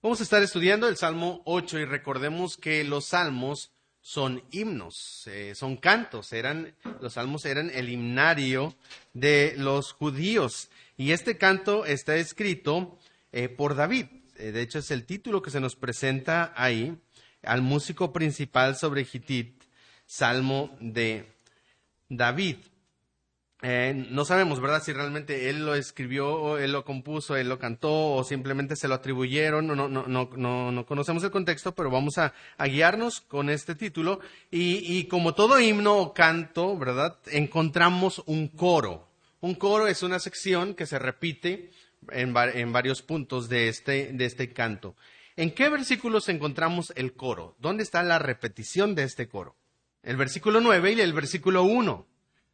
Vamos a estar estudiando el Salmo 8 y recordemos que los salmos son himnos, eh, son cantos, eran, los salmos eran el himnario de los judíos. Y este canto está escrito eh, por David. Eh, de hecho, es el título que se nos presenta ahí, al músico principal sobre Hitit, Salmo de David. Eh, no sabemos, ¿verdad? Si realmente él lo escribió, él lo compuso, él lo cantó o simplemente se lo atribuyeron. No, no, no, no, no conocemos el contexto, pero vamos a, guiarnos con este título. Y, como todo himno o canto, ¿verdad? Encontramos un coro. Un coro es una sección que se repite en, varios puntos de este, de este canto. ¿En qué versículos encontramos el coro? ¿Dónde está la repetición de este coro? El versículo 9 y el versículo 1.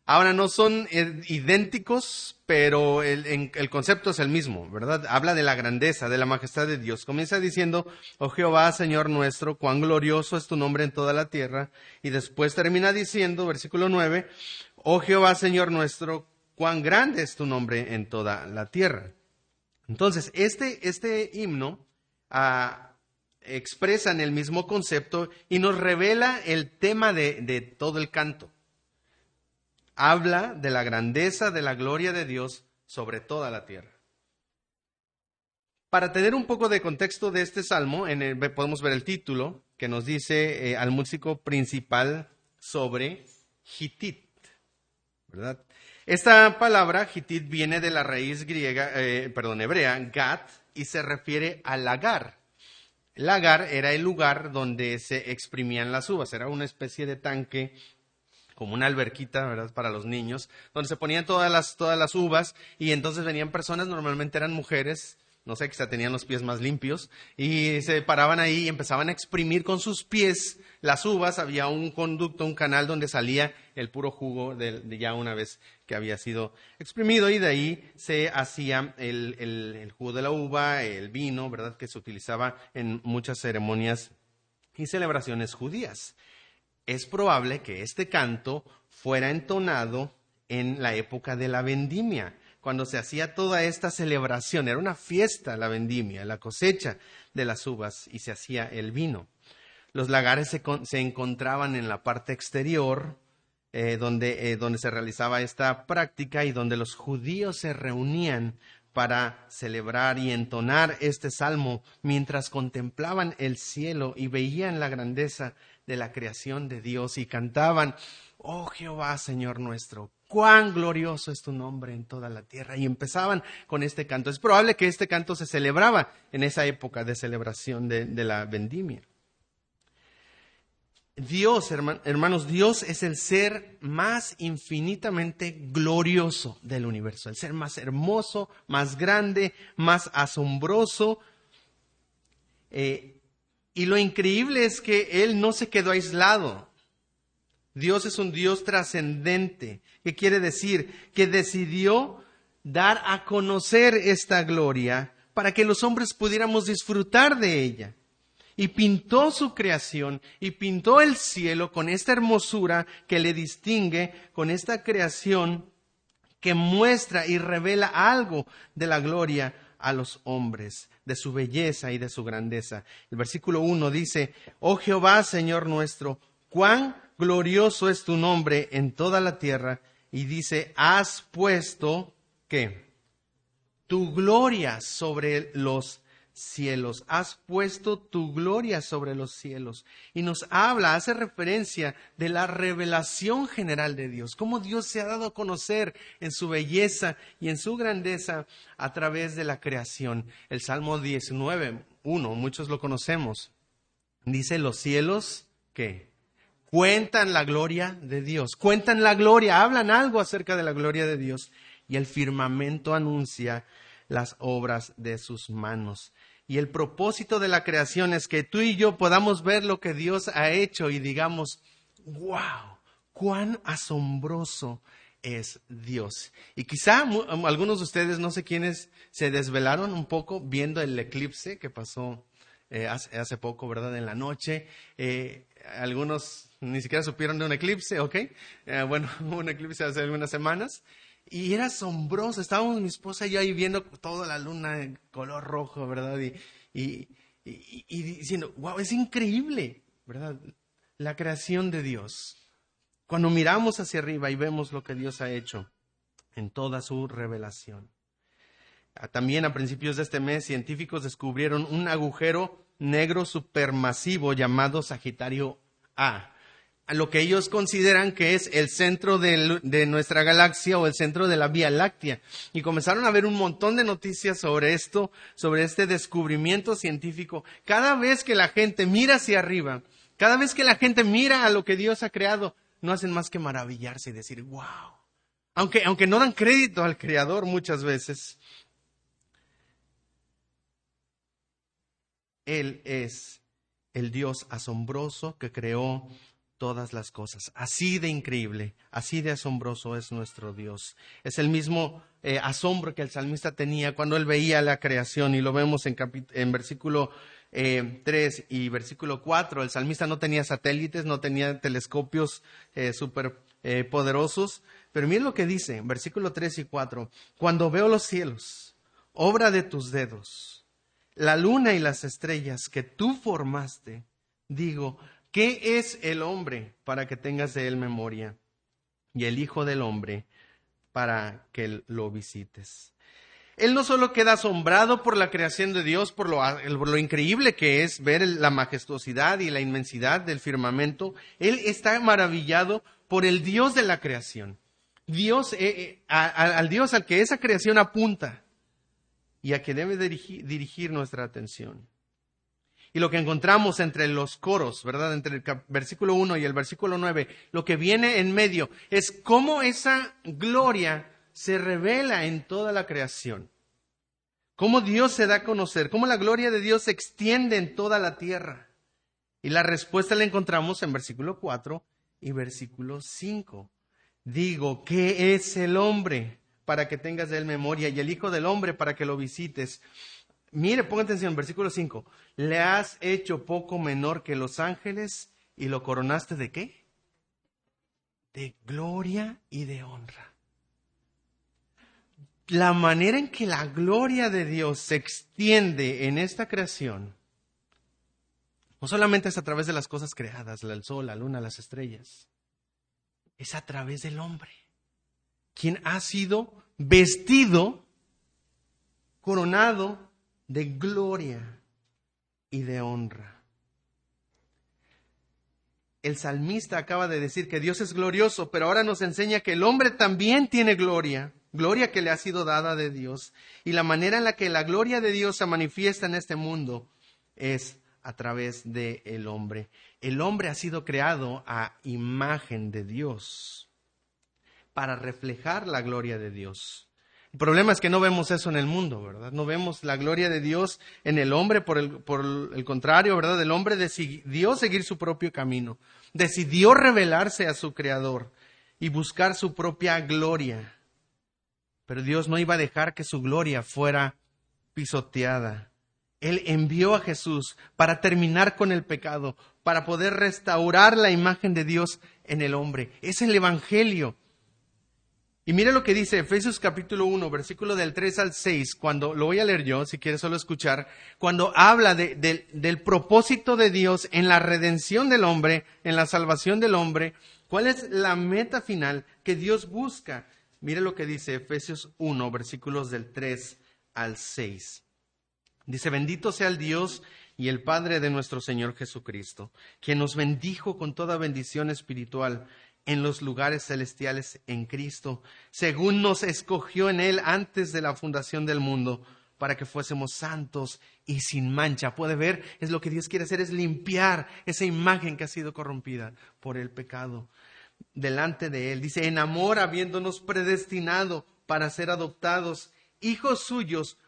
Ahora no son eh, idénticos, pero el, concepto es el mismo, ¿verdad? Habla de la grandeza, de la majestad de Dios. Comienza diciendo, oh Jehová, Señor nuestro, cuán glorioso es tu nombre en toda la tierra. Y después termina diciendo, versículo 9, oh Jehová, Señor nuestro, cuán grande es tu nombre en toda la tierra. Entonces, este, este himno ah, expresa en el mismo concepto y nos revela el tema de todo el canto habla de la grandeza de la gloria de Dios sobre toda la tierra. Para tener un poco de contexto de este salmo, podemos ver el título que nos dice eh, al músico principal sobre Hitit, ¿verdad? Esta palabra, Hitit, viene de la raíz griega, eh, perdón, hebrea, gat, y se refiere al lagar. El lagar era el lugar donde se exprimían las uvas, era una especie de tanque como una alberquita, ¿verdad? Para los niños, donde se ponían todas las, todas las uvas y entonces venían personas, normalmente eran mujeres, no sé, quizá tenían los pies más limpios, y se paraban ahí y empezaban a exprimir con sus pies las uvas. Había un conducto, un canal donde salía el puro jugo de, ya una vez que había sido exprimido, y de ahí se hacía el, el jugo de la uva, el vino, ¿verdad? Que se utilizaba en muchas ceremonias y celebraciones judías es probable que este canto fuera entonado en la época de la vendimia, cuando se hacía toda esta celebración. Era una fiesta la vendimia, la cosecha de las uvas y se hacía el vino. Los lagares se, encontraban en la parte exterior eh, donde, eh, donde se realizaba esta práctica y donde los judíos se reunían para celebrar y entonar este salmo mientras contemplaban el cielo y veían la grandeza de la creación de Dios y cantaban, oh Jehová, Señor nuestro, cuán glorioso es tu nombre en toda la tierra. Y empezaban con este canto. Es probable que este canto se celebraba en esa época de celebración de, la vendimia. Dios, hermanos, Dios es el ser más infinitamente glorioso del universo, el ser más hermoso, más grande, más asombroso. Eh, y lo increíble es que Él no se quedó aislado. Dios es un Dios trascendente. ¿Qué quiere decir? Que decidió dar a conocer esta gloria para que los hombres pudiéramos disfrutar de ella. Y pintó su creación y pintó el cielo con esta hermosura que le distingue, con esta creación que muestra y revela algo de la gloria a los hombres, de su belleza y de su grandeza. El versículo 1 dice, Oh Jehová, Señor nuestro, cuán glorioso es tu nombre en toda la tierra. Y dice, has puesto, ¿qué? Tu gloria sobre los cielos, has puesto tu gloria sobre los cielos. Y nos habla, hace referencia de la revelación general de Dios, cómo Dios se ha dado a conocer en su belleza y en su grandeza a través de la creación. El Salmo 19, 1, muchos lo conocemos. Dice, los cielos, ¿qué? Cuentan la gloria de Dios, cuentan la gloria, hablan algo acerca de la gloria de Dios. Y el firmamento anuncia las obras de sus manos. Y el propósito de la creación es que tú y yo podamos ver lo que Dios ha hecho y digamos, wow, cuán asombroso es Dios. Y quizá algunos de ustedes, no sé quiénes, se desvelaron un poco viendo el eclipse que pasó eh, hace, poco, ¿verdad? En la noche. Eh, algunos ni siquiera supieron de un eclipse, ¿ok? Eh, bueno, un eclipse hace algunas semanas. Y era asombroso. Estábamos mi esposa y yo ahí viendo toda la luna en color rojo, ¿verdad? Y, y, y diciendo, wow, es increíble, ¿verdad? La creación de Dios. Cuando miramos hacia arriba y vemos lo que Dios ha hecho en toda su revelación. Ah, también a principios de este mes, científicos descubrieron un agujero negro supermasivo llamado Sagitario A, a lo que ellos consideran que es el centro de, nuestra galaxia o el centro de la Vía Láctea. Y comenzaron a ver un montón de noticias sobre esto, sobre este descubrimiento científico. Cada vez que la gente mira hacia arriba, cada vez que la gente mira a lo que Dios ha creado, no hacen más que maravillarse y decir, wow. Aunque, aunque no dan crédito al Creador muchas veces, Él es el Dios asombroso que creó todas las cosas. Así de increíble, así de asombroso es nuestro Dios. Es el mismo eh, asombro que el salmista tenía cuando él veía la creación y lo vemos en, versículo eh, 3 y versículo 4. El salmista no tenía satélites, no tenía telescopios eh, eh, poderosos, pero miren lo que dice, versículo 3 y 4. Cuando veo los cielos, obra de tus dedos, la luna y las estrellas que tú formaste, digo, ¿qué es el hombre para que tengas de él memoria? Y el Hijo del Hombre para que lo visites. Él no solo queda asombrado por la creación de Dios, por lo, increíble que es ver la majestuosidad y la inmensidad del firmamento, él está maravillado por el Dios de la creación. Dios, eh, eh, al Dios al que esa creación apunta y a que debe dirigir, nuestra atención. Y lo que encontramos entre los coros, ¿verdad? Entre el versículo 1 y el versículo 9, lo que viene en medio es cómo esa gloria se revela en toda la creación. Cómo Dios se da a conocer, cómo la gloria de Dios se extiende en toda la tierra. Y la respuesta la encontramos en versículo 4 y versículo 5. Digo, ¿qué es el hombre? para que tengas de él memoria y el Hijo del Hombre para que lo visites. Mire, ponga atención, versículo 5. Le has hecho poco menor que los ángeles y lo coronaste de qué? De gloria y de honra. La manera en que la gloria de Dios se extiende en esta creación, no solamente es a través de las cosas creadas, el sol, la luna, las estrellas, es a través del hombre quien ha sido vestido, coronado de gloria y de honra. El salmista acaba de decir que Dios es glorioso, pero ahora nos enseña que el hombre también tiene gloria, gloria que le ha sido dada de Dios. Y la manera en la que la gloria de Dios se manifiesta en este mundo es a través del el hombre. El hombre ha sido creado a imagen de Dios para reflejar la gloria de Dios. El problema es que no vemos eso en el mundo, ¿verdad? No vemos la gloria de Dios en el hombre, por el, por el contrario, ¿verdad? El hombre decidió seguir su propio camino, decidió revelarse a su Creador y buscar su propia gloria. Pero Dios no iba a dejar que su gloria fuera pisoteada. Él envió a Jesús para terminar con el pecado, para poder restaurar la imagen de Dios en el hombre. Es el Evangelio. Y mire lo que dice Efesios capítulo 1, versículo del 3 al 6, cuando lo voy a leer yo, si quieres solo escuchar, cuando habla del propósito de Dios en la redención del hombre, en la salvación del hombre, cuál es la meta final que Dios busca. Mire lo que dice Efesios 1, versículos del 3 al 6. Dice, bendito sea el Dios y el Padre de nuestro Señor Jesucristo, quien nos bendijo con toda bendición espiritual en los lugares celestiales en Cristo, según nos escogió en Él antes de la fundación del mundo, para que fuésemos santos y sin mancha. Puede ver, es lo que Dios quiere hacer, es limpiar esa imagen que ha sido corrompida por el pecado delante de Él. Dice, en amor habiéndonos predestinado para ser adoptados hijos suyos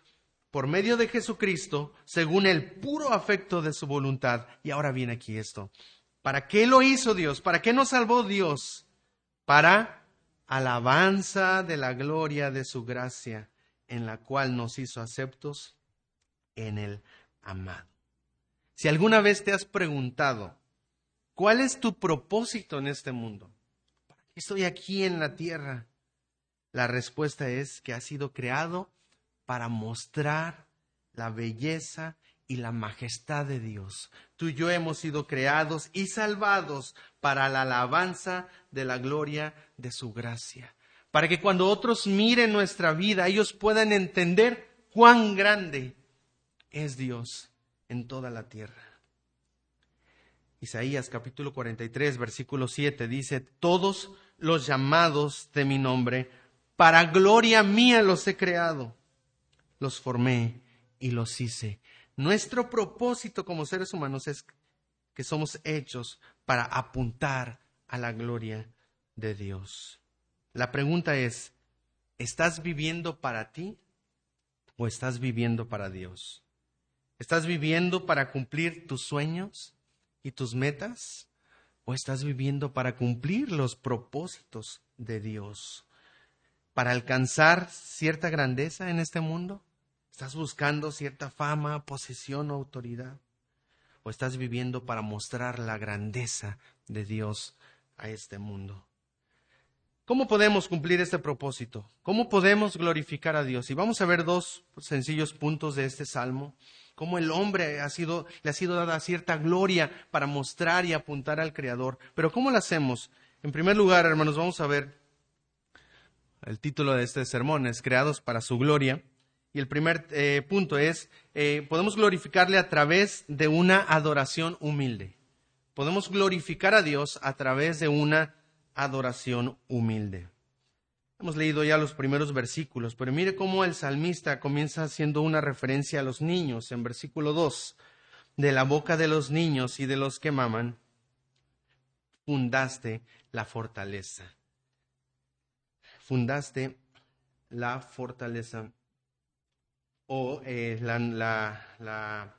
por medio de Jesucristo, según el puro afecto de su voluntad. Y ahora viene aquí esto ¿Para qué lo hizo Dios? ¿Para qué nos salvó Dios? Para alabanza de la gloria de su gracia, en la cual nos hizo aceptos en el amado. Si alguna vez te has preguntado, ¿cuál es tu propósito en este mundo? ¿Para qué estoy aquí en la tierra? La respuesta es que has sido creado para mostrar la belleza y la majestad de Dios. Tú y yo hemos sido creados y salvados para la alabanza de la gloria de su gracia. Para que cuando otros miren nuestra vida, ellos puedan entender cuán grande es Dios en toda la tierra. Isaías capítulo 43, versículo 7 dice, todos los llamados de mi nombre, para gloria mía los he creado, los formé y los hice. Nuestro propósito como seres humanos es que somos hechos para apuntar a la gloria de Dios. La pregunta es, ¿estás viviendo para ti o estás viviendo para Dios? ¿Estás viviendo para cumplir tus sueños y tus metas? ¿O estás viviendo para cumplir los propósitos de Dios? ¿Para alcanzar cierta grandeza en este mundo? ¿Estás buscando cierta fama, posesión o autoridad? ¿O estás viviendo para mostrar la grandeza de Dios a este mundo? ¿Cómo podemos cumplir este propósito? ¿Cómo podemos glorificar a Dios? Y vamos a ver dos sencillos puntos de este salmo. Cómo el hombre ha sido, le ha sido dada cierta gloria para mostrar y apuntar al Creador. Pero ¿cómo lo hacemos? En primer lugar, hermanos, vamos a ver el título de este sermón, es Creados para su Gloria. Y el primer eh, punto es, eh, podemos glorificarle a través de una adoración humilde. Podemos glorificar a Dios a través de una adoración humilde. Hemos leído ya los primeros versículos, pero mire cómo el salmista comienza haciendo una referencia a los niños en versículo 2. De la boca de los niños y de los que maman, fundaste la fortaleza. Fundaste la fortaleza o eh, la,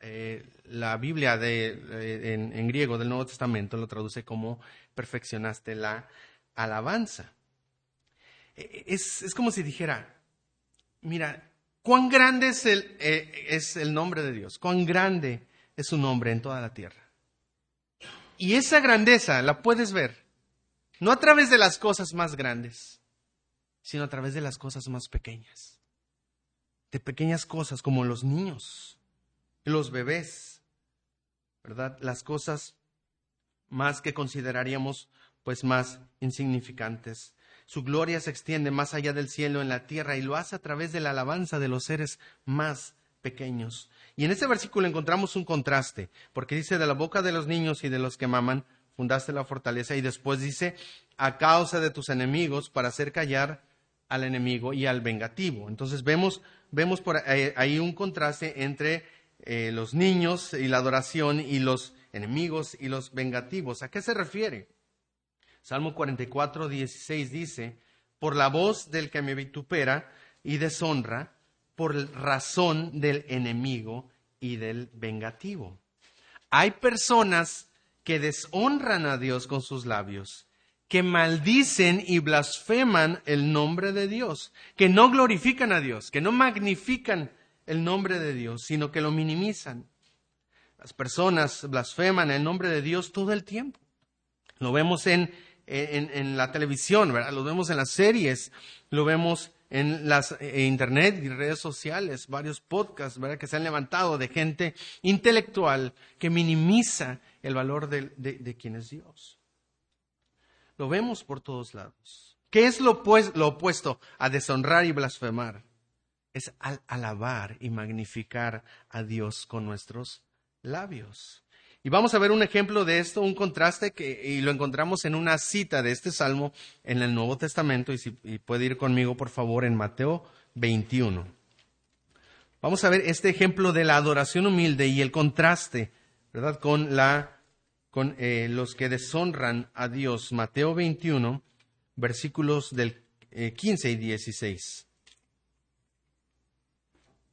eh, la, Biblia de, eh, en, griego del Nuevo Testamento lo traduce como perfeccionaste la alabanza. Es, es como si dijera, mira, cuán grande es el, es el nombre de Dios, cuán grande es su nombre en toda la tierra. Y esa grandeza la puedes ver, no a través de las cosas más grandes, sino a través de las cosas más pequeñas de pequeñas cosas como los niños, los bebés, ¿verdad? Las cosas más que consideraríamos pues más insignificantes. Su gloria se extiende más allá del cielo en la tierra y lo hace a través de la alabanza de los seres más pequeños. Y en este versículo encontramos un contraste, porque dice de la boca de los niños y de los que maman, fundaste la fortaleza y después dice, a causa de tus enemigos, para hacer callar al enemigo y al vengativo. Entonces vemos vemos por ahí un contraste entre eh, los niños y la adoración y los enemigos y los vengativos. ¿A qué se refiere? Salmo 44, 16 dice, por la voz del que me vitupera y deshonra, por razón del enemigo y del vengativo. Hay personas que deshonran a Dios con sus labios que maldicen y blasfeman el nombre de Dios, que no glorifican a Dios, que no magnifican el nombre de Dios, sino que lo minimizan. Las personas blasfeman el nombre de Dios todo el tiempo. Lo vemos en, en, la televisión, ¿verdad? Lo vemos en las series, lo vemos en las eh, internet y redes sociales, varios podcasts, ¿verdad? Que se han levantado de gente intelectual que minimiza el valor de, de quién es Dios. Lo vemos por todos lados. ¿Qué es lo, opuesto a deshonrar y blasfemar? Es alabar y magnificar a Dios con nuestros labios. Y vamos a ver un ejemplo de esto, un contraste que y lo encontramos en una cita de este salmo en el Nuevo Testamento y si puede ir conmigo por favor en Mateo 21. Vamos a ver este ejemplo de la adoración humilde y el contraste, ¿verdad? Con la con eh, los que deshonran a Dios. Mateo 21, versículos del 15 eh, y 16.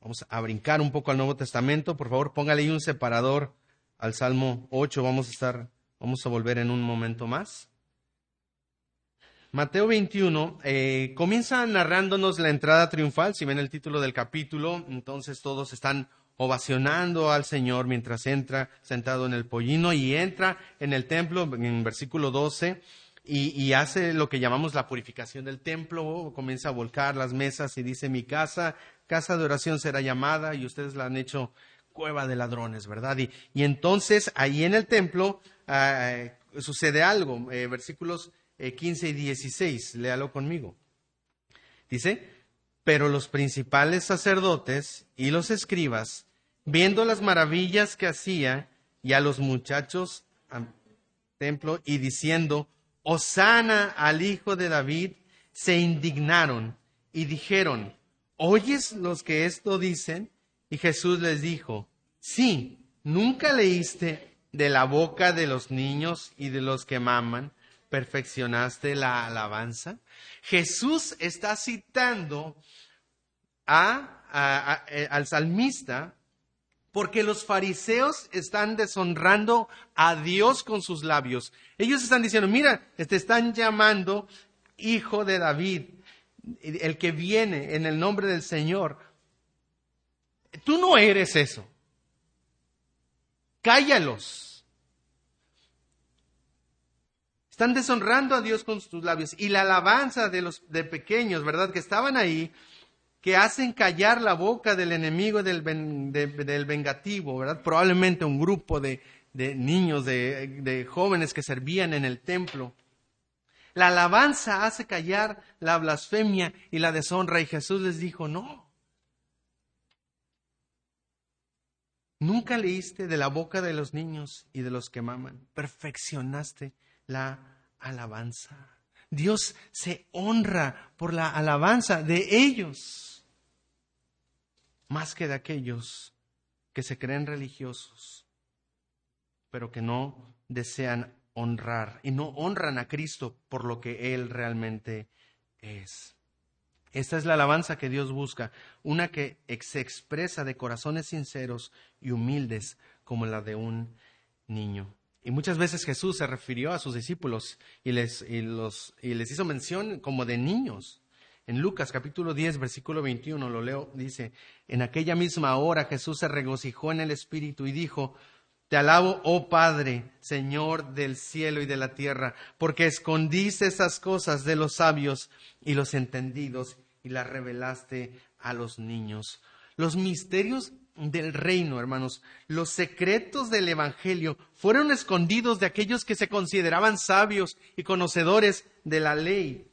Vamos a brincar un poco al Nuevo Testamento. Por favor, póngale ahí un separador al Salmo 8. Vamos a estar, vamos a volver en un momento más. Mateo 21 eh, comienza narrándonos la entrada triunfal. Si ven el título del capítulo, entonces todos están ovacionando al Señor mientras entra sentado en el pollino y entra en el templo, en versículo 12, y, hace lo que llamamos la purificación del templo, comienza a volcar las mesas y dice, mi casa, casa de oración será llamada y ustedes la han hecho cueva de ladrones, ¿verdad? Y, entonces ahí en el templo ah, sucede algo, eh, versículos 15 eh, y 16, léalo conmigo. Dice, pero los principales sacerdotes y los escribas, viendo las maravillas que hacía y a los muchachos al templo y diciendo, Osana al hijo de David, se indignaron y dijeron, ¿oyes los que esto dicen? Y Jesús les dijo, sí, ¿nunca leíste de la boca de los niños y de los que maman? Perfeccionaste la alabanza. Jesús está citando eh, al salmista porque los fariseos están deshonrando a Dios con sus labios. Ellos están diciendo, mira, te están llamando hijo de David, el que viene en el nombre del Señor. Tú no eres eso. Cállalos. Están deshonrando a Dios con sus labios. Y la alabanza de los de pequeños, ¿verdad? Que estaban ahí, que hacen callar la boca del enemigo del, del vengativo, ¿verdad? Probablemente un grupo de, de niños, de, de jóvenes que servían en el templo. La alabanza hace callar la blasfemia y la deshonra y Jesús les dijo, no. Nunca leíste de la boca de los niños y de los que maman. Perfeccionaste la alabanza. Dios se honra por la alabanza de ellos más que de aquellos que se creen religiosos, pero que no desean honrar y no honran a Cristo por lo que Él realmente es. Esta es la alabanza que Dios busca, una que se expresa de corazones sinceros y humildes como la de un niño. Y muchas veces Jesús se refirió a sus discípulos y les, y los, y les hizo mención como de niños. En Lucas capítulo 10, versículo 21, lo leo, dice, en aquella misma hora Jesús se regocijó en el Espíritu y dijo, te alabo, oh Padre, Señor del cielo y de la tierra, porque escondiste esas cosas de los sabios y los entendidos y las revelaste a los niños. Los misterios del reino, hermanos, los secretos del Evangelio fueron escondidos de aquellos que se consideraban sabios y conocedores de la ley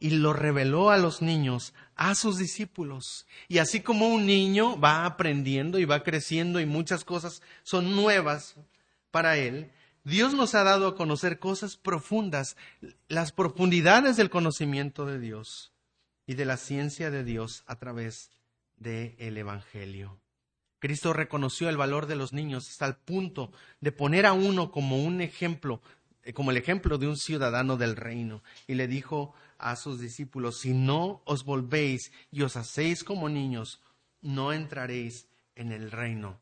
y lo reveló a los niños, a sus discípulos. Y así como un niño va aprendiendo y va creciendo y muchas cosas son nuevas para él, Dios nos ha dado a conocer cosas profundas, las profundidades del conocimiento de Dios y de la ciencia de Dios a través del el Evangelio. Cristo reconoció el valor de los niños hasta el punto de poner a uno como un ejemplo, eh, como el ejemplo de un ciudadano del reino, y le dijo a sus discípulos, si no os volvéis y os hacéis como niños, no entraréis en el reino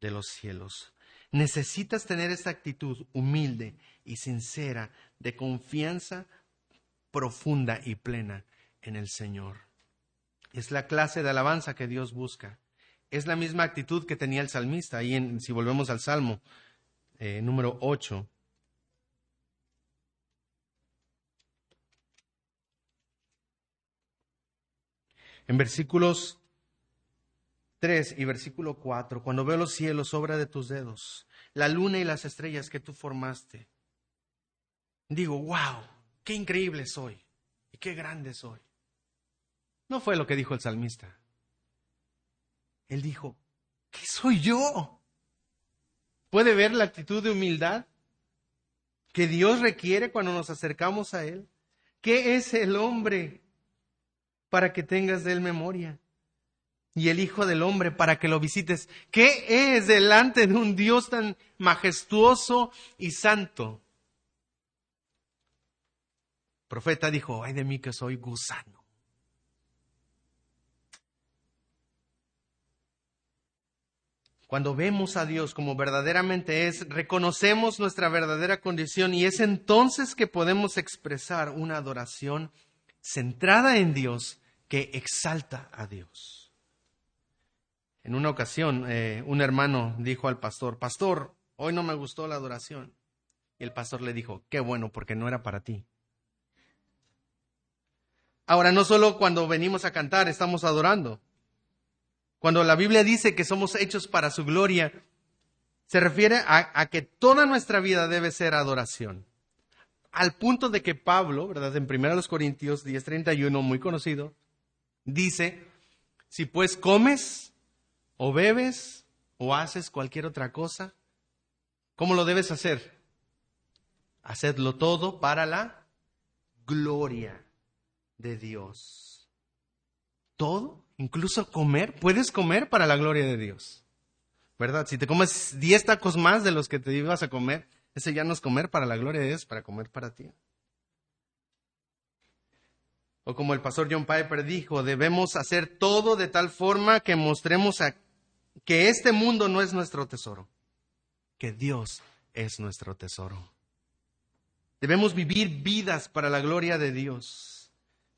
de los cielos. Necesitas tener esta actitud humilde y sincera de confianza profunda y plena en el Señor. Es la clase de alabanza que Dios busca. Es la misma actitud que tenía el salmista. Ahí, en, si volvemos al Salmo eh, número 8, En versículos 3 y versículo 4, cuando veo los cielos, obra de tus dedos, la luna y las estrellas que tú formaste, digo, wow, qué increíble soy y qué grande soy. No fue lo que dijo el salmista. Él dijo, ¿qué soy yo? ¿Puede ver la actitud de humildad que Dios requiere cuando nos acercamos a Él? ¿Qué es el hombre para que tengas de él memoria. Y el Hijo del Hombre para que lo visites. ¿Qué es delante de un Dios tan majestuoso y santo? El profeta dijo, ay de mí que soy gusano. Cuando vemos a Dios como verdaderamente es, reconocemos nuestra verdadera condición y es entonces que podemos expresar una adoración centrada en Dios que exalta a Dios. En una ocasión, eh, un hermano dijo al pastor, Pastor, hoy no me gustó la adoración. Y el pastor le dijo, qué bueno, porque no era para ti. Ahora, no solo cuando venimos a cantar estamos adorando. Cuando la Biblia dice que somos hechos para su gloria, se refiere a, que toda nuestra vida debe ser adoración. Al punto de que Pablo, ¿verdad? En 1 Corintios 10:31, muy conocido, dice, si pues comes o bebes o haces cualquier otra cosa, ¿cómo lo debes hacer? Hacedlo todo para la gloria de Dios. Todo, incluso comer, puedes comer para la gloria de Dios. ¿Verdad? Si te comes 10 tacos más de los que te ibas a comer, ese ya no es comer para la gloria de Dios, para comer para ti. O como el pastor John Piper dijo, debemos hacer todo de tal forma que mostremos a, que este mundo no es nuestro tesoro, que Dios es nuestro tesoro. Debemos vivir vidas para la gloria de Dios.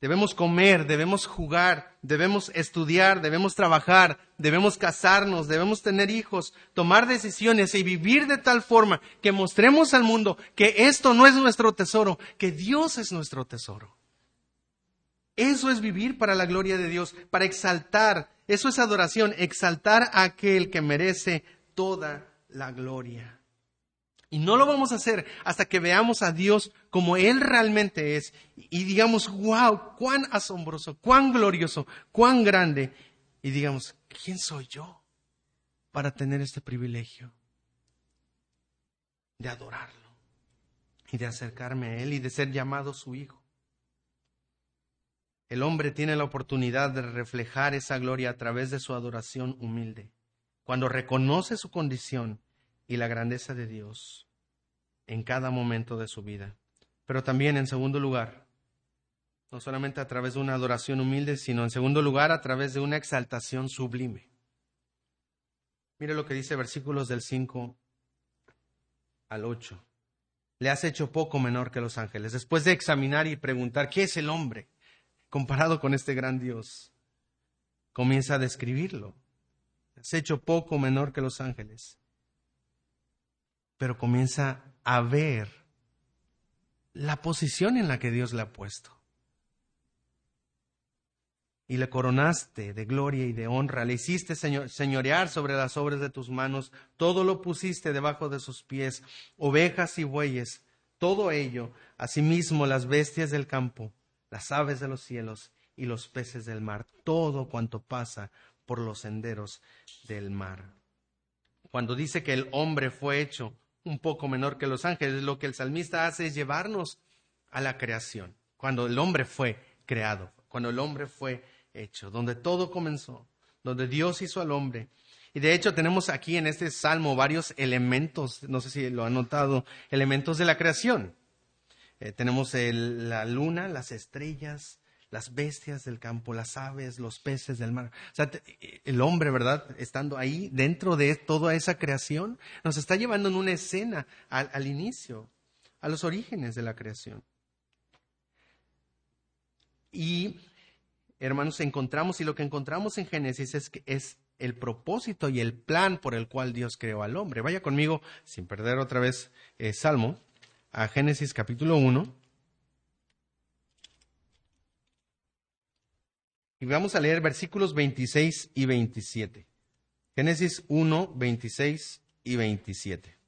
Debemos comer, debemos jugar, debemos estudiar, debemos trabajar, debemos casarnos, debemos tener hijos, tomar decisiones y vivir de tal forma que mostremos al mundo que esto no es nuestro tesoro, que Dios es nuestro tesoro. Eso es vivir para la gloria de Dios, para exaltar, eso es adoración, exaltar a aquel que merece toda la gloria. Y no lo vamos a hacer hasta que veamos a Dios como Él realmente es y digamos, wow, cuán asombroso, cuán glorioso, cuán grande. Y digamos, ¿quién soy yo para tener este privilegio de adorarlo y de acercarme a Él y de ser llamado su Hijo? El hombre tiene la oportunidad de reflejar esa gloria a través de su adoración humilde, cuando reconoce su condición y la grandeza de Dios en cada momento de su vida. Pero también, en segundo lugar, no solamente a través de una adoración humilde, sino en segundo lugar a través de una exaltación sublime. Mire lo que dice versículos del 5 al 8. Le has hecho poco menor que los ángeles. Después de examinar y preguntar, ¿qué es el hombre comparado con este gran Dios? Comienza a describirlo. Has hecho poco menor que los ángeles pero comienza a ver la posición en la que Dios le ha puesto. Y le coronaste de gloria y de honra, le hiciste señorear sobre las obras de tus manos, todo lo pusiste debajo de sus pies, ovejas y bueyes, todo ello, asimismo las bestias del campo, las aves de los cielos y los peces del mar, todo cuanto pasa por los senderos del mar. Cuando dice que el hombre fue hecho un poco menor que los ángeles. Lo que el salmista hace es llevarnos a la creación, cuando el hombre fue creado, cuando el hombre fue hecho, donde todo comenzó, donde Dios hizo al hombre. Y de hecho tenemos aquí en este salmo varios elementos, no sé si lo han notado, elementos de la creación. Eh, tenemos la luna, las estrellas, las bestias del campo, las aves, los peces del mar. O sea, el hombre, ¿verdad? Estando ahí dentro de toda esa creación, nos está llevando en una escena al, inicio, a los orígenes de la creación. Y, hermanos, encontramos, y lo que encontramos en Génesis es que es el propósito y el plan por el cual Dios creó al hombre. Vaya conmigo, sin perder otra vez eh, Salmo, a Génesis capítulo 1. Y vamos a leer versículos 26 y 27. Génesis 1, 26 y 27.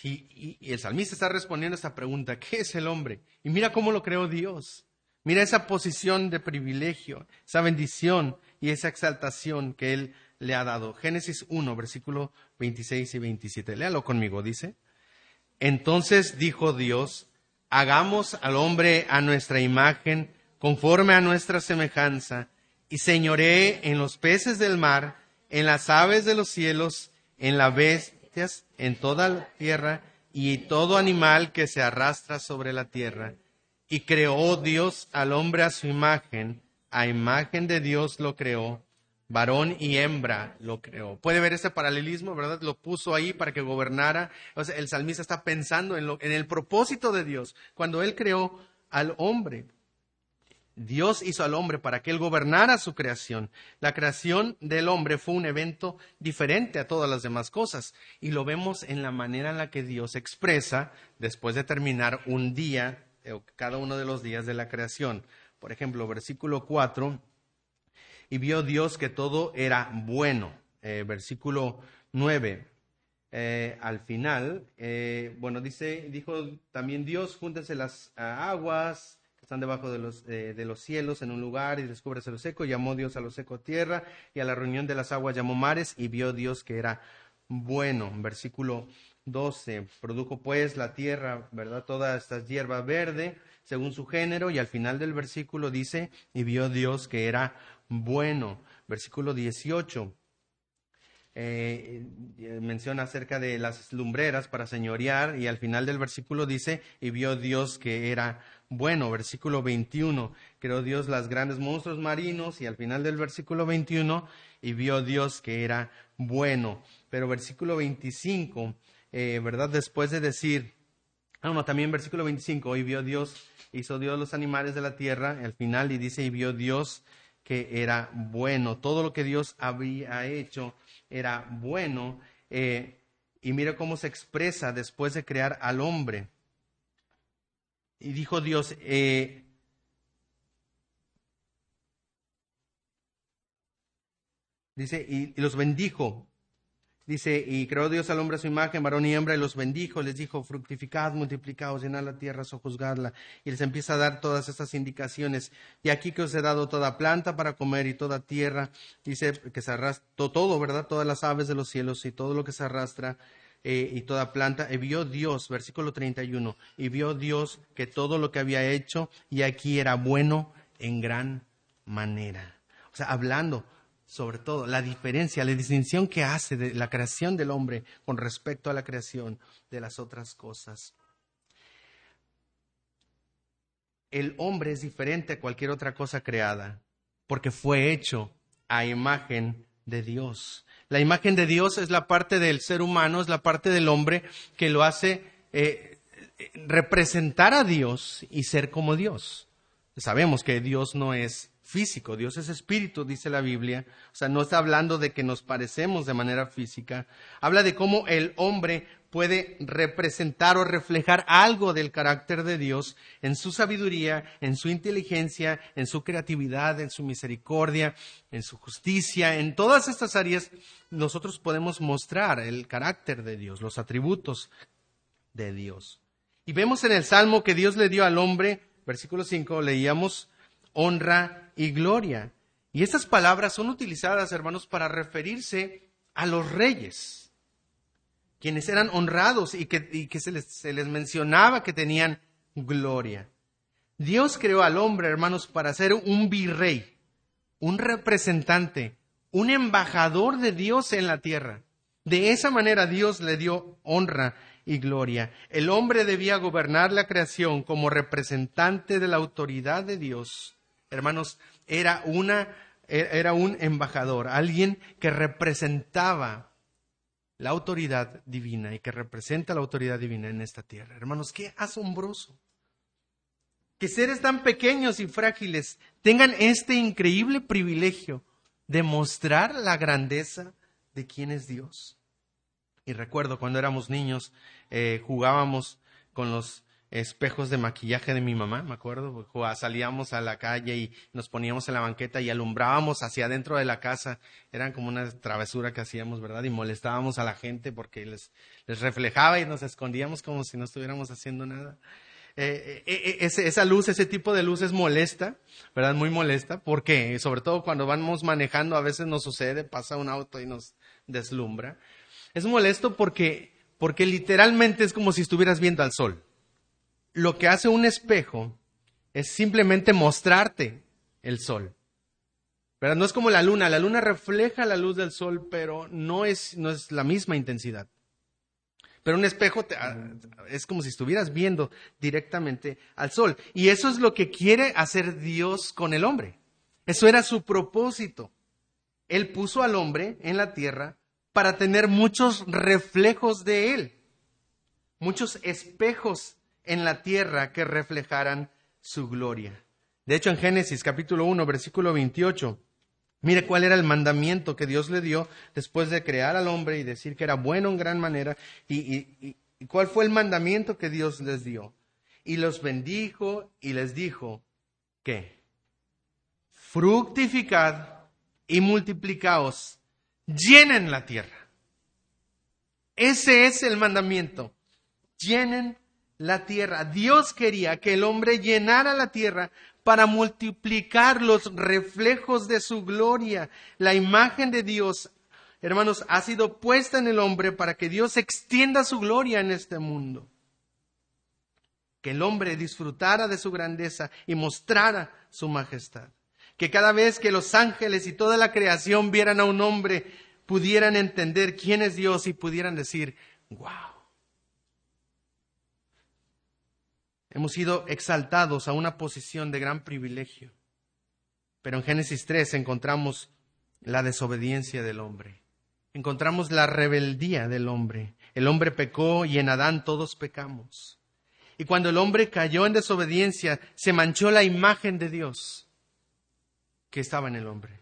Sí, y, el salmista está respondiendo a esta pregunta, ¿qué es el hombre? Y mira cómo lo creó Dios. Mira esa posición de privilegio, esa bendición y esa exaltación que Él le ha dado. Génesis 1, versículo 26 y 27. Léalo conmigo, dice. Entonces dijo Dios, hagamos al hombre a nuestra imagen, conforme a nuestra semejanza, y señoré en los peces del mar, en las aves de los cielos, en las bestias, en toda la tierra, y todo animal que se arrastra sobre la tierra. Y creó Dios al hombre a su imagen, a imagen de Dios lo creó, varón y hembra lo creó. Puede ver ese paralelismo, ¿verdad? Lo puso ahí para que gobernara. O sea, el salmista está pensando en, en el propósito de Dios cuando él creó al hombre. Dios hizo al hombre para que él gobernara su creación. La creación del hombre fue un evento diferente a todas las demás cosas y lo vemos en la manera en la que Dios expresa después de terminar un día, eh, cada uno de los días de la creación. Por ejemplo, versículo 4, y vio Dios que todo era bueno. Eh, versículo 9, eh, al final, bueno, dice, dijo también Dios, júntense las aguas están debajo de los, eh, de los cielos en un lugar y descúbrese lo seco. Llamó Dios a lo seco tierra y a la reunión de las aguas llamó mares y vio Dios que era bueno. Versículo 12. Produjo pues la tierra, ¿verdad? Toda esta hierba verde según su género y al final del versículo dice y vio Dios que era bueno. Versículo 18. Eh, menciona acerca de las lumbreras para señorear y al final del versículo dice y vio Dios que era bueno. Versículo 21, creó Dios las grandes monstruos marinos y al final del versículo 21, y vio Dios que era bueno. Pero versículo 25, eh, ¿verdad? Después de decir, ah, no, también versículo 25, y vio Dios, hizo Dios los animales de la tierra, al final y dice, y vio Dios que era bueno. Todo lo que Dios había hecho era bueno. Eh, y mira cómo se expresa después de crear al hombre. Y dijo Dios, eh, dice, y, los bendijo. Dice, y creó Dios al hombre a su imagen, varón y hembra, y los bendijo, les dijo, fructificad, multiplicaos, llenad la tierra, sojuzgadla. Y les empieza a dar todas estas indicaciones. Y aquí que os he dado toda planta para comer y toda tierra, dice que se arrastra todo, ¿verdad? Todas las aves de los cielos y todo lo que se arrastra eh, y toda planta, y vio Dios, versículo 31, y vio Dios que todo lo que había hecho y aquí era bueno en gran manera. O sea, hablando sobre todo la diferencia, la distinción que hace de la creación del hombre con respecto a la creación de las otras cosas. El hombre es diferente a cualquier otra cosa creada porque fue hecho a imagen de Dios. La imagen de Dios es la parte del ser humano, es la parte del hombre que lo hace eh, representar a Dios y ser como Dios. Sabemos que Dios no es físico, Dios es espíritu, dice la Biblia. O sea, no está hablando de que nos parecemos de manera física. Habla de cómo el hombre puede representar o reflejar algo del carácter de Dios en su sabiduría, en su inteligencia, en su creatividad, en su misericordia, en su justicia. En todas estas áreas nosotros podemos mostrar el carácter de Dios, los atributos de Dios. Y vemos en el Salmo que Dios le dio al hombre, versículo 5, leíamos honra y gloria. Y estas palabras son utilizadas, hermanos, para referirse a los reyes quienes eran honrados y que, se, les, se les mencionaba que tenían gloria. Dios creó al hombre, hermanos, para ser un virrey, un representante, un embajador de Dios en la tierra. De esa manera Dios le dio honra y gloria. El hombre debía gobernar la creación como representante de la autoridad de Dios. Hermanos, era una era un embajador, alguien que representaba la autoridad divina y que representa la autoridad divina en esta tierra. Hermanos, qué asombroso. Que seres tan pequeños y frágiles tengan este increíble privilegio de mostrar la grandeza de quién es Dios. Y recuerdo cuando éramos niños, eh, jugábamos con los espejos de maquillaje de mi mamá, me acuerdo, salíamos a la calle y nos poníamos en la banqueta y alumbrábamos hacia adentro de la casa, eran como una travesura que hacíamos, ¿verdad? Y molestábamos a la gente porque les, reflejaba y nos escondíamos como si no estuviéramos haciendo nada. Eh, eh, eh, esa luz, ese tipo de luz es molesta, ¿verdad? Muy molesta, porque sobre todo cuando vamos manejando a veces nos sucede, pasa un auto y nos deslumbra. Es molesto porque, porque literalmente es como si estuvieras viendo al sol lo que hace un espejo es simplemente mostrarte el sol. Pero no es como la luna. La luna refleja la luz del sol, pero no es, no es la misma intensidad. Pero un espejo ah, es como si estuvieras viendo directamente al sol. Y eso es lo que quiere hacer Dios con el hombre. Eso era su propósito. Él puso al hombre en la tierra para tener muchos reflejos de él, muchos espejos en la tierra que reflejaran su gloria. De hecho, en Génesis capítulo 1, versículo 28, mire cuál era el mandamiento que Dios le dio después de crear al hombre y decir que era bueno en gran manera. Y, y cuál fue el mandamiento que Dios les dio. Y los bendijo y les dijo, ¿qué? Fructificad y multiplicaos, llenen la tierra. Ese es el mandamiento. Llenen la tierra. Dios quería que el hombre llenara la tierra para multiplicar los reflejos de su gloria. La imagen de Dios, hermanos, ha sido puesta en el hombre para que Dios extienda su gloria en este mundo. Que el hombre disfrutara de su grandeza y mostrara su majestad que cada vez que los ángeles y toda la creación vieran a un hombre, pudieran entender quién es Dios y pudieran decir, wow. Hemos sido exaltados a una posición de gran privilegio. Pero en Génesis 3 encontramos la desobediencia del hombre. Encontramos la rebeldía del hombre. El hombre pecó y en Adán todos pecamos. Y cuando el hombre cayó en desobediencia, se manchó la imagen de Dios que estaba en el hombre.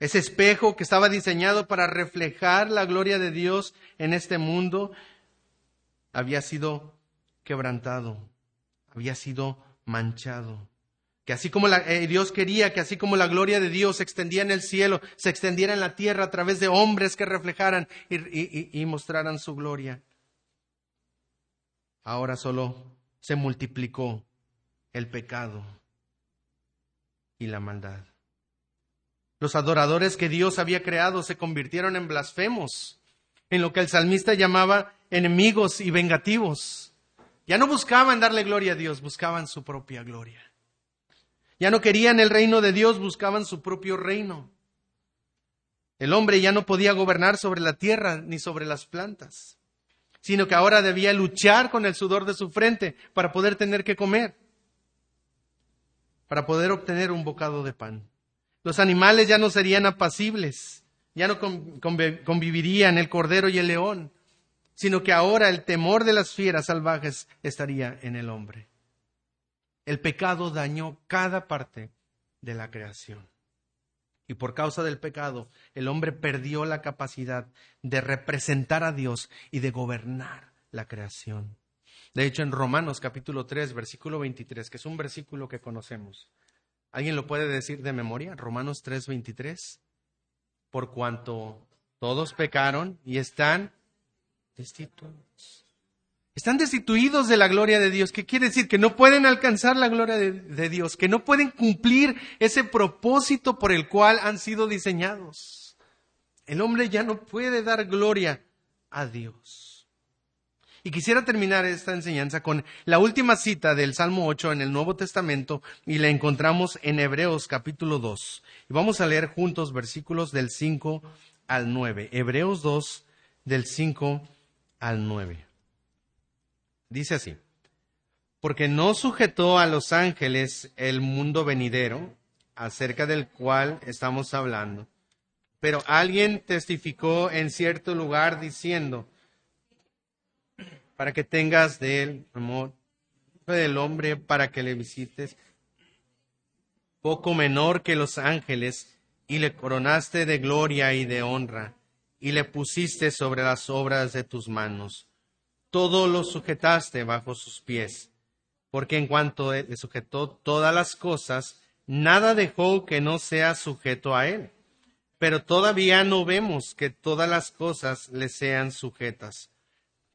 Ese espejo que estaba diseñado para reflejar la gloria de Dios en este mundo había sido quebrantado, había sido manchado. Que así como eh, Dios quería que así como la gloria de Dios se extendía en el cielo, se extendiera en la tierra a través de hombres que reflejaran y mostraran su gloria. Ahora solo se multiplicó el pecado y la maldad. Los adoradores que Dios había creado se convirtieron en blasfemos, en lo que el salmista llamaba enemigos y vengativos. Ya no buscaban darle gloria a Dios, buscaban su propia gloria. Ya no querían el reino de Dios, buscaban su propio reino. El hombre ya no podía gobernar sobre la tierra ni sobre las plantas, sino que ahora debía luchar con el sudor de su frente para poder tener que comer para poder obtener un bocado de pan. Los animales ya no serían apacibles, ya no convivirían el cordero y el león, sino que ahora el temor de las fieras salvajes estaría en el hombre. El pecado dañó cada parte de la creación. Y por causa del pecado, el hombre perdió la capacidad de representar a Dios y de gobernar la creación. De hecho, en Romanos capítulo 3, versículo 23, que es un versículo que conocemos. ¿Alguien lo puede decir de memoria? Romanos 3, 23. Por cuanto todos pecaron y están destituidos. Están destituidos de la gloria de Dios. ¿Qué quiere decir? Que no pueden alcanzar la gloria de, de Dios, que no pueden cumplir ese propósito por el cual han sido diseñados. El hombre ya no puede dar gloria a Dios. Y quisiera terminar esta enseñanza con la última cita del Salmo 8 en el Nuevo Testamento y la encontramos en Hebreos capítulo 2. Y vamos a leer juntos versículos del 5 al 9. Hebreos 2 del 5 al 9. Dice así, porque no sujetó a los ángeles el mundo venidero, acerca del cual estamos hablando, pero alguien testificó en cierto lugar diciendo, para que tengas de él amor, del hombre para que le visites, poco menor que los ángeles, y le coronaste de gloria y de honra, y le pusiste sobre las obras de tus manos. Todo lo sujetaste bajo sus pies, porque en cuanto le sujetó todas las cosas, nada dejó que no sea sujeto a él. Pero todavía no vemos que todas las cosas le sean sujetas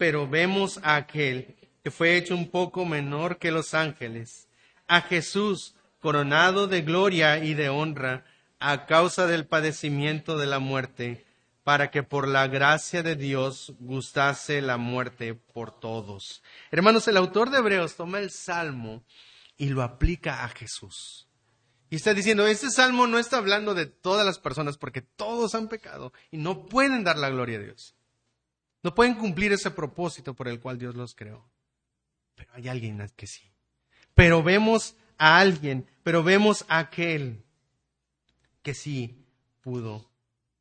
pero vemos a aquel que fue hecho un poco menor que los ángeles, a Jesús coronado de gloria y de honra a causa del padecimiento de la muerte, para que por la gracia de Dios gustase la muerte por todos. Hermanos, el autor de Hebreos toma el salmo y lo aplica a Jesús. Y está diciendo, este salmo no está hablando de todas las personas porque todos han pecado y no pueden dar la gloria a Dios. No pueden cumplir ese propósito por el cual Dios los creó. Pero hay alguien que sí. Pero vemos a alguien, pero vemos a aquel que sí pudo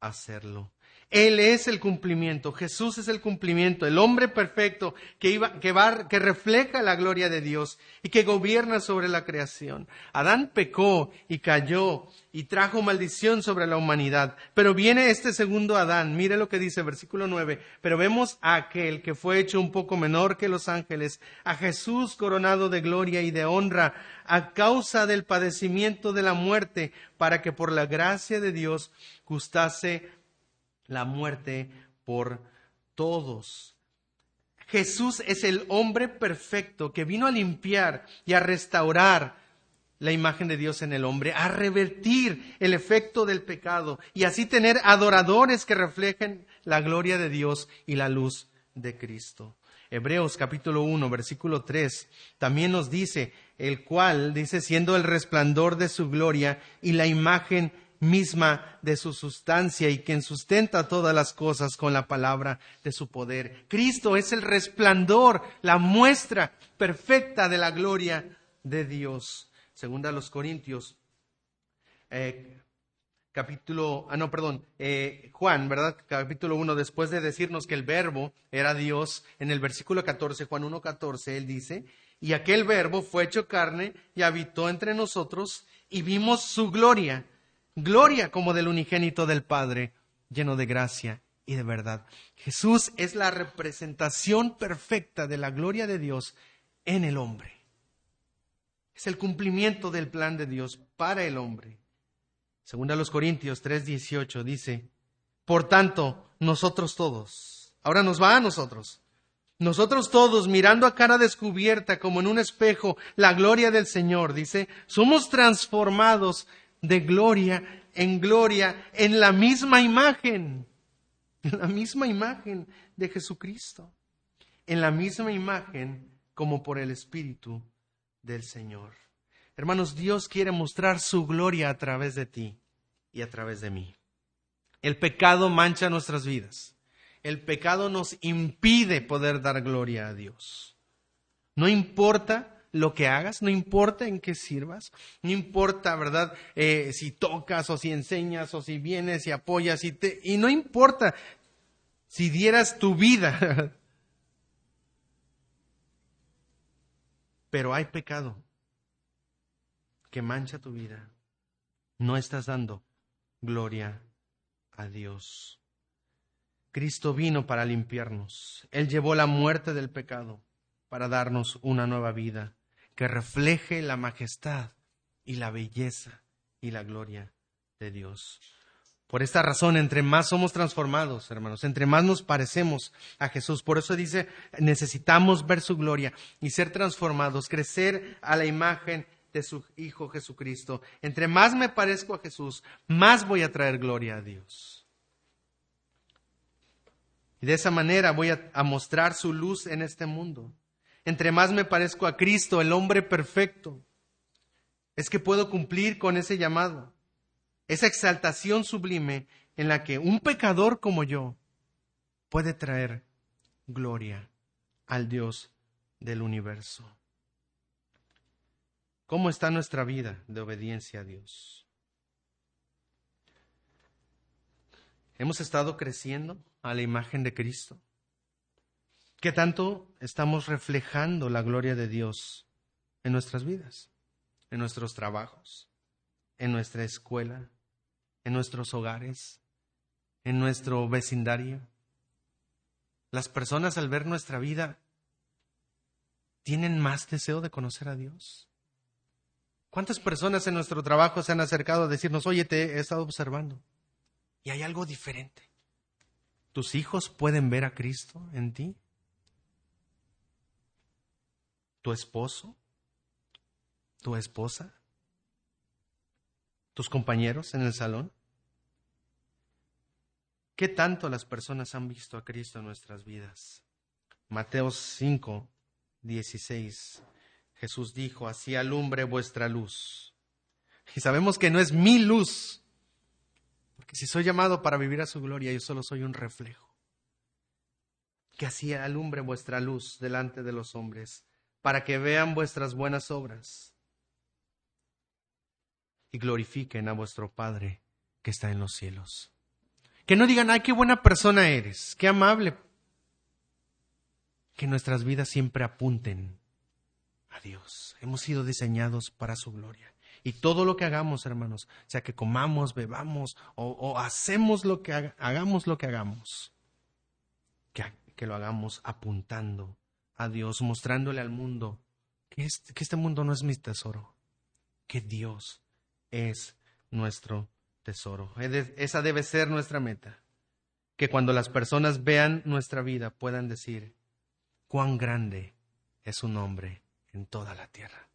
hacerlo. Él es el cumplimiento, Jesús es el cumplimiento, el hombre perfecto que, iba, que, va, que refleja la gloria de Dios y que gobierna sobre la creación. Adán pecó y cayó y trajo maldición sobre la humanidad. Pero viene este segundo Adán, mire lo que dice versículo 9, pero vemos a aquel que fue hecho un poco menor que los ángeles, a Jesús coronado de gloria y de honra a causa del padecimiento de la muerte, para que por la gracia de Dios gustase la muerte por todos. Jesús es el hombre perfecto que vino a limpiar y a restaurar la imagen de Dios en el hombre, a revertir el efecto del pecado y así tener adoradores que reflejen la gloria de Dios y la luz de Cristo. Hebreos capítulo 1, versículo 3, también nos dice, el cual, dice, siendo el resplandor de su gloria y la imagen misma de su sustancia y quien sustenta todas las cosas con la palabra de su poder. Cristo es el resplandor, la muestra perfecta de la gloria de Dios. Segunda a los Corintios, eh, capítulo, ah, no, perdón, eh, Juan, ¿verdad? Capítulo 1, después de decirnos que el verbo era Dios, en el versículo 14, Juan 1, 14, él dice, y aquel verbo fue hecho carne y habitó entre nosotros y vimos su gloria gloria como del unigénito del Padre, lleno de gracia y de verdad. Jesús es la representación perfecta de la gloria de Dios en el hombre. Es el cumplimiento del plan de Dios para el hombre. Según a los Corintios 3:18 dice, por tanto, nosotros todos, ahora nos va a nosotros, nosotros todos, mirando a cara descubierta como en un espejo la gloria del Señor, dice, somos transformados de gloria en gloria en la misma imagen, en la misma imagen de Jesucristo, en la misma imagen como por el Espíritu del Señor. Hermanos, Dios quiere mostrar su gloria a través de ti y a través de mí. El pecado mancha nuestras vidas. El pecado nos impide poder dar gloria a Dios. No importa lo que hagas, no importa en qué sirvas, no importa, ¿verdad? Eh, si tocas o si enseñas o si vienes y apoyas y, te, y no importa si dieras tu vida. Pero hay pecado que mancha tu vida. No estás dando gloria a Dios. Cristo vino para limpiarnos. Él llevó la muerte del pecado para darnos una nueva vida que refleje la majestad y la belleza y la gloria de Dios. Por esta razón, entre más somos transformados, hermanos, entre más nos parecemos a Jesús, por eso dice, necesitamos ver su gloria y ser transformados, crecer a la imagen de su Hijo Jesucristo. Entre más me parezco a Jesús, más voy a traer gloria a Dios. Y de esa manera voy a, a mostrar su luz en este mundo entre más me parezco a Cristo, el hombre perfecto, es que puedo cumplir con ese llamado, esa exaltación sublime en la que un pecador como yo puede traer gloria al Dios del universo. ¿Cómo está nuestra vida de obediencia a Dios? ¿Hemos estado creciendo a la imagen de Cristo? ¿Qué tanto estamos reflejando la gloria de Dios en nuestras vidas, en nuestros trabajos, en nuestra escuela, en nuestros hogares, en nuestro vecindario? Las personas al ver nuestra vida tienen más deseo de conocer a Dios. ¿Cuántas personas en nuestro trabajo se han acercado a decirnos, oye, te he estado observando y hay algo diferente? ¿Tus hijos pueden ver a Cristo en ti? Tu esposo, tu esposa, tus compañeros en el salón? ¿Qué tanto las personas han visto a Cristo en nuestras vidas? Mateo 5, 16. Jesús dijo, así alumbre vuestra luz. Y sabemos que no es mi luz, porque si soy llamado para vivir a su gloria, yo solo soy un reflejo. Que así alumbre vuestra luz delante de los hombres, para que vean vuestras buenas obras y glorifiquen a vuestro Padre que está en los cielos. Que no digan, ay, qué buena persona eres, qué amable. Que nuestras vidas siempre apunten a Dios. Hemos sido diseñados para su gloria. Y todo lo que hagamos, hermanos, sea que comamos, bebamos o, hacemos lo que hagamos lo que hagamos, que, que, lo hagamos apuntando a Dios, mostrándole al mundo que este, que este mundo no es mi tesoro, que Dios es nuestro tesoro. Esa debe ser nuestra meta. Que cuando las personas vean nuestra vida puedan decir, cuán grande es su nombre en toda la tierra.